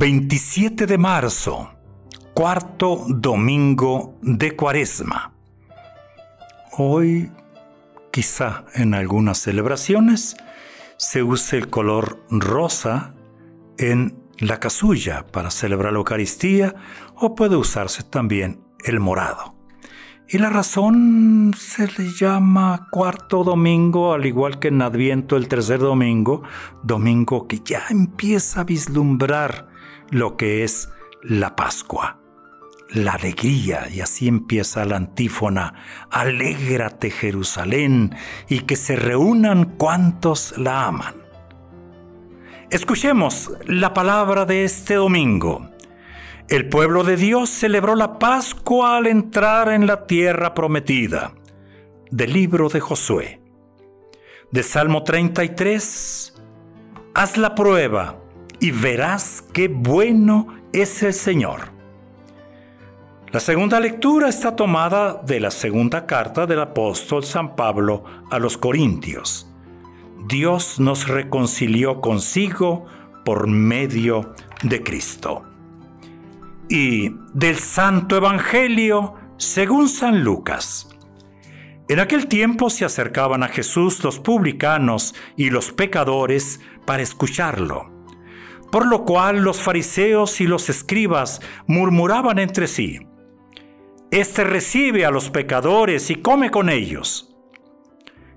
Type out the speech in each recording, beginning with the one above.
27 de marzo, cuarto domingo de Cuaresma. Hoy, quizá en algunas celebraciones, se use el color rosa en la casulla para celebrar la Eucaristía o puede usarse también el morado. Y la razón se le llama cuarto domingo, al igual que en Adviento el tercer domingo, domingo que ya empieza a vislumbrar lo que es la Pascua, la alegría, y así empieza la antífona, alégrate Jerusalén, y que se reúnan cuantos la aman. Escuchemos la palabra de este domingo. El pueblo de Dios celebró la Pascua al entrar en la tierra prometida. Del libro de Josué. De Salmo 33. Haz la prueba y verás qué bueno es el Señor. La segunda lectura está tomada de la segunda carta del apóstol San Pablo a los Corintios. Dios nos reconcilió consigo por medio de Cristo y del Santo Evangelio según San Lucas. En aquel tiempo se acercaban a Jesús los publicanos y los pecadores para escucharlo, por lo cual los fariseos y los escribas murmuraban entre sí, Este recibe a los pecadores y come con ellos.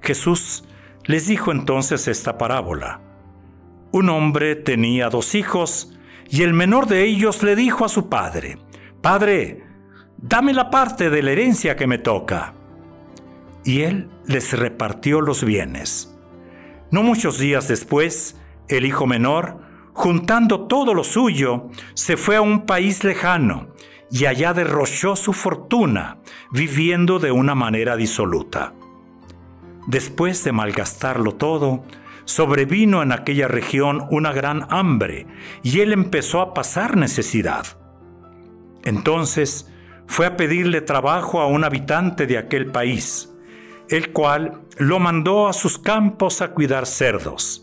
Jesús les dijo entonces esta parábola. Un hombre tenía dos hijos, y el menor de ellos le dijo a su padre, Padre, dame la parte de la herencia que me toca. Y él les repartió los bienes. No muchos días después, el hijo menor, juntando todo lo suyo, se fue a un país lejano y allá derrochó su fortuna, viviendo de una manera disoluta. Después de malgastarlo todo, sobrevino en aquella región una gran hambre y él empezó a pasar necesidad. Entonces fue a pedirle trabajo a un habitante de aquel país, el cual lo mandó a sus campos a cuidar cerdos.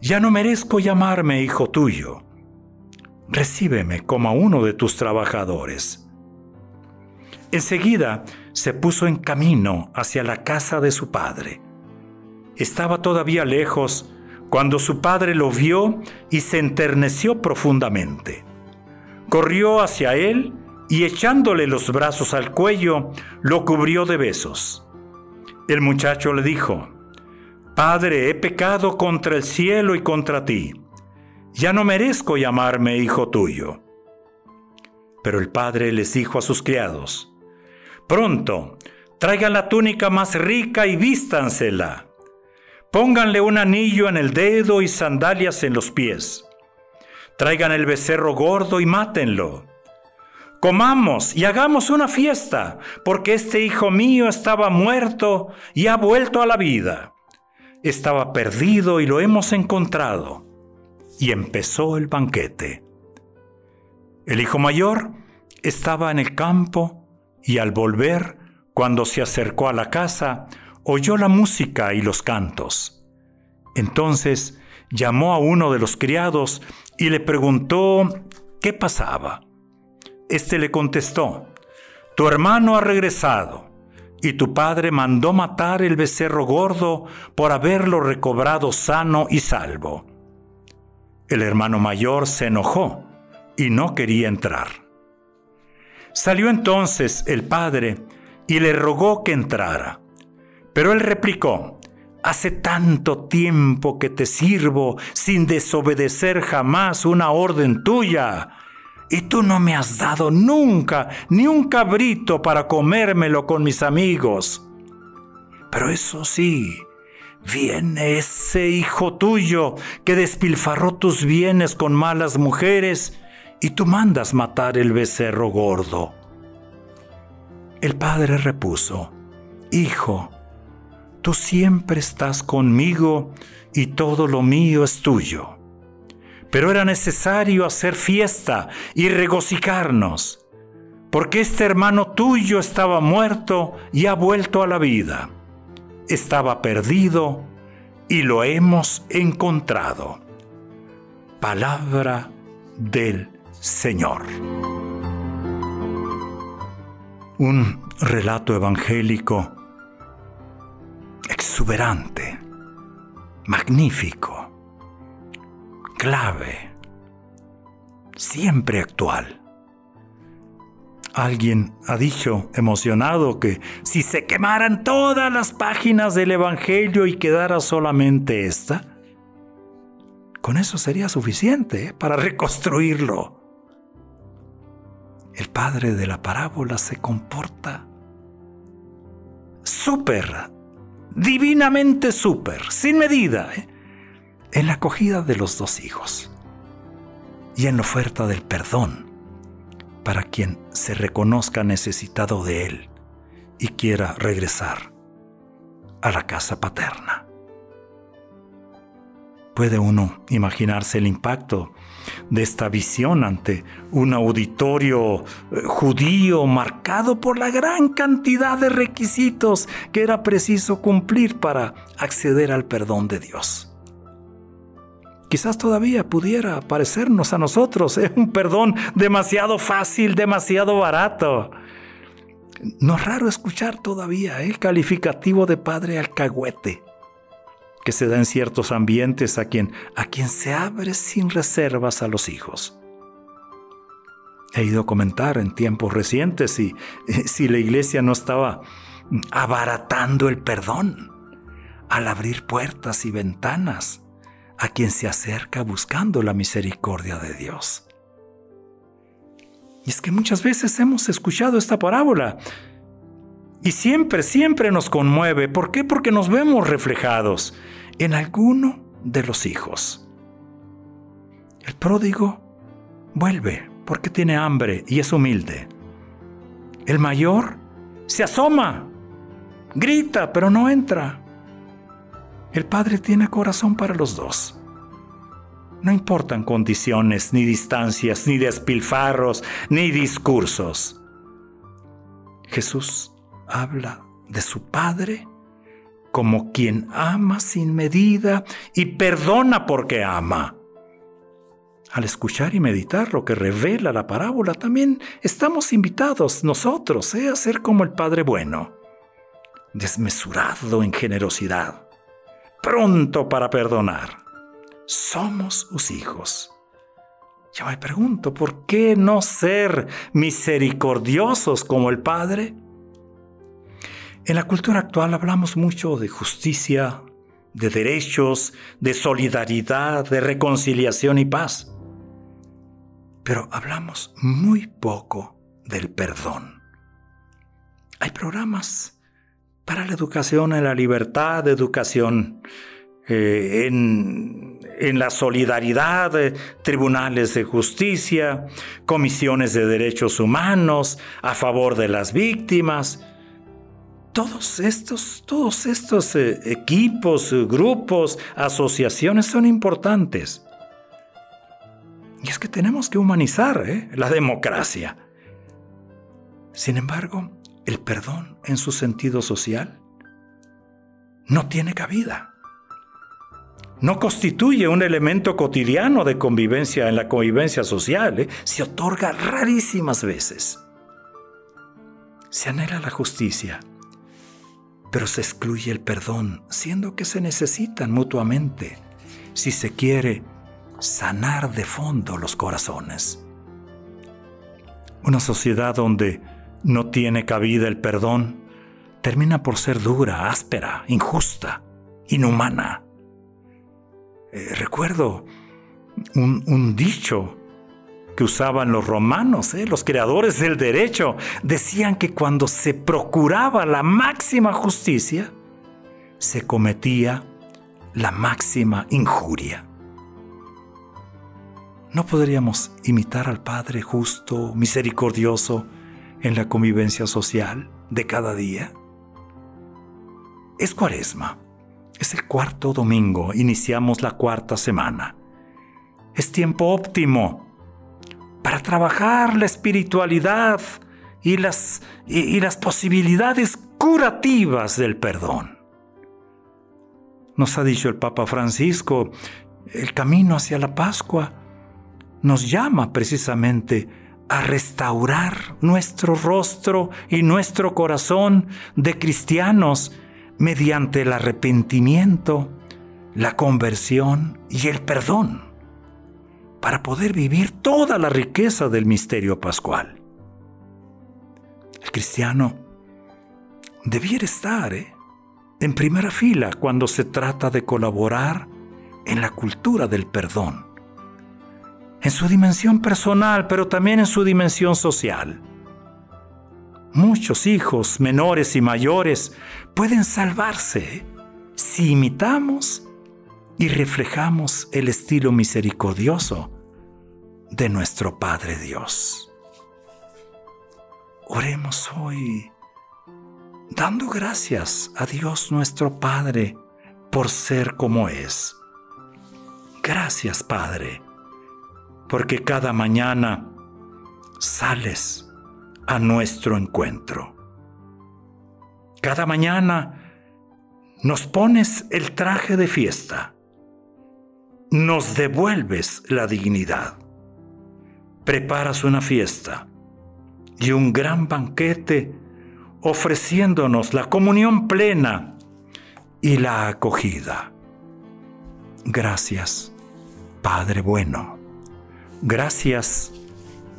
Ya no merezco llamarme hijo tuyo. Recíbeme como a uno de tus trabajadores. Enseguida se puso en camino hacia la casa de su padre estaba todavía lejos cuando su padre lo vio y se enterneció profundamente. Corrió hacia él y echándole los brazos al cuello, lo cubrió de besos. El muchacho le dijo, Padre, he pecado contra el cielo y contra ti. Ya no merezco llamarme hijo tuyo. Pero el padre les dijo a sus criados, Pronto, traigan la túnica más rica y vístansela Pónganle un anillo en el dedo y sandalias en los pies. Traigan el becerro gordo y mátenlo. Comamos y hagamos una fiesta, porque este hijo mío estaba muerto y ha vuelto a la vida. Estaba perdido y lo hemos encontrado. Y empezó el banquete. El hijo mayor estaba en el campo y al volver, cuando se acercó a la casa, oyó la música y los cantos. Entonces llamó a uno de los criados y le preguntó qué pasaba. Este le contestó, tu hermano ha regresado y tu padre mandó matar el becerro gordo por haberlo recobrado sano y salvo. El hermano mayor se enojó y no quería entrar. Salió entonces el padre y le rogó que entrara. Pero él replicó, Hace tanto tiempo que te sirvo sin desobedecer jamás una orden tuya, y tú no me has dado nunca ni un cabrito para comérmelo con mis amigos. Pero eso sí, viene ese hijo tuyo que despilfarró tus bienes con malas mujeres y tú mandas matar el becerro gordo. El padre repuso, Hijo, tú siempre estás conmigo y todo lo mío es tuyo. Pero era necesario hacer fiesta y regocijarnos, porque este hermano tuyo estaba muerto y ha vuelto a la vida. Estaba perdido y lo hemos encontrado. Palabra del Señor. Un relato evangélico exuberante, magnífico, clave, siempre actual. Alguien ha dicho emocionado que si se quemaran todas las páginas del Evangelio y quedara solamente esta, con eso sería suficiente ¿eh? para reconstruirlo. El padre de la parábola se comporta súper divinamente súper, sin medida, ¿eh? En la acogida de los dos hijos y en la oferta del perdón para quien se reconozca necesitado de él y quiera regresar a la casa paterna. Puede uno imaginarse el impacto de esta visión ante un auditorio eh, judío marcado por la gran cantidad de requisitos que era preciso cumplir para acceder al perdón de Dios. Quizás todavía pudiera parecernos a nosotros ¿eh? un perdón demasiado fácil, demasiado barato. No es raro escuchar todavía el calificativo de padre alcahuete que se da en ciertos ambientes a quien, a quien se abre sin reservas a los hijos. He ido a comentar en tiempos recientes si, si la iglesia no estaba abaratando el perdón al abrir puertas y ventanas a quien se acerca buscando la misericordia de Dios. Y es que muchas veces hemos escuchado esta parábola y siempre, siempre nos conmueve. ¿Por qué? Porque nos vemos reflejados en alguno de los hijos. El pródigo vuelve porque tiene hambre y es humilde. El mayor se asoma, grita, pero no entra. El padre tiene corazón para los dos. No importan condiciones, ni distancias, ni despilfarros, ni discursos. Jesús habla de su Padre como quien ama sin medida y perdona porque ama. Al escuchar y meditar lo que revela la parábola, también estamos invitados nosotros eh, a ser como el Padre bueno, desmesurado en generosidad, pronto para perdonar. Somos sus hijos. Yo me pregunto, ¿por qué no ser misericordiosos como el Padre? En la cultura actual hablamos mucho de justicia, de derechos, de solidaridad, de reconciliación y paz. Pero hablamos muy poco del perdón. Hay programas para la educación en la libertad, de educación eh, en, en, la solidaridad, tribunales de justicia, comisiones de derechos humanos a favor de las víctimas todos estos, todos estos eh, equipos, eh, grupos, asociaciones son importantes. Y es que tenemos que humanizar ¿eh? la democracia. Sin embargo, el perdón en su sentido social no tiene cabida. No constituye un elemento cotidiano de convivencia en la convivencia social, ¿eh? se otorga rarísimas veces. Se anhela la justicia, pero se excluye el perdón, siendo que se necesitan mutuamente si se quiere sanar de fondo los corazones. Una sociedad donde no tiene cabida el perdón termina por ser dura, áspera, injusta, inhumana. Eh, recuerdo un, dicho que usaban los romanos, eh, los creadores del derecho, decían que cuando se procuraba la máxima justicia, se cometía la máxima injuria. ¿No podríamos imitar al Padre justo, misericordioso en la convivencia social de cada día? Es cuaresma. Es el cuarto domingo, iniciamos la cuarta semana. Es tiempo óptimo para trabajar la espiritualidad y las, y, las posibilidades curativas del perdón. Nos ha dicho el Papa Francisco, el camino hacia la Pascua nos llama precisamente a restaurar nuestro rostro y nuestro corazón de cristianos mediante el arrepentimiento, la conversión y el perdón, para poder vivir toda la riqueza del misterio pascual. El cristiano debiera estar ¿eh? en primera fila cuando se trata de colaborar en la cultura del perdón, en su dimensión personal, pero también en su dimensión social muchos hijos menores y mayores pueden salvarse si imitamos y reflejamos el estilo misericordioso de nuestro Padre Dios. Oremos hoy dando gracias a Dios nuestro Padre por ser como es. Gracias Padre, porque cada mañana sales a nuestro encuentro. Cada mañana nos pones el traje de fiesta, nos devuelves la dignidad, preparas una fiesta y un gran banquete ofreciéndonos la comunión plena y la acogida. Gracias, Padre bueno. Gracias,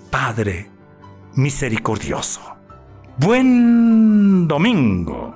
Padre misericordioso. Buen domingo.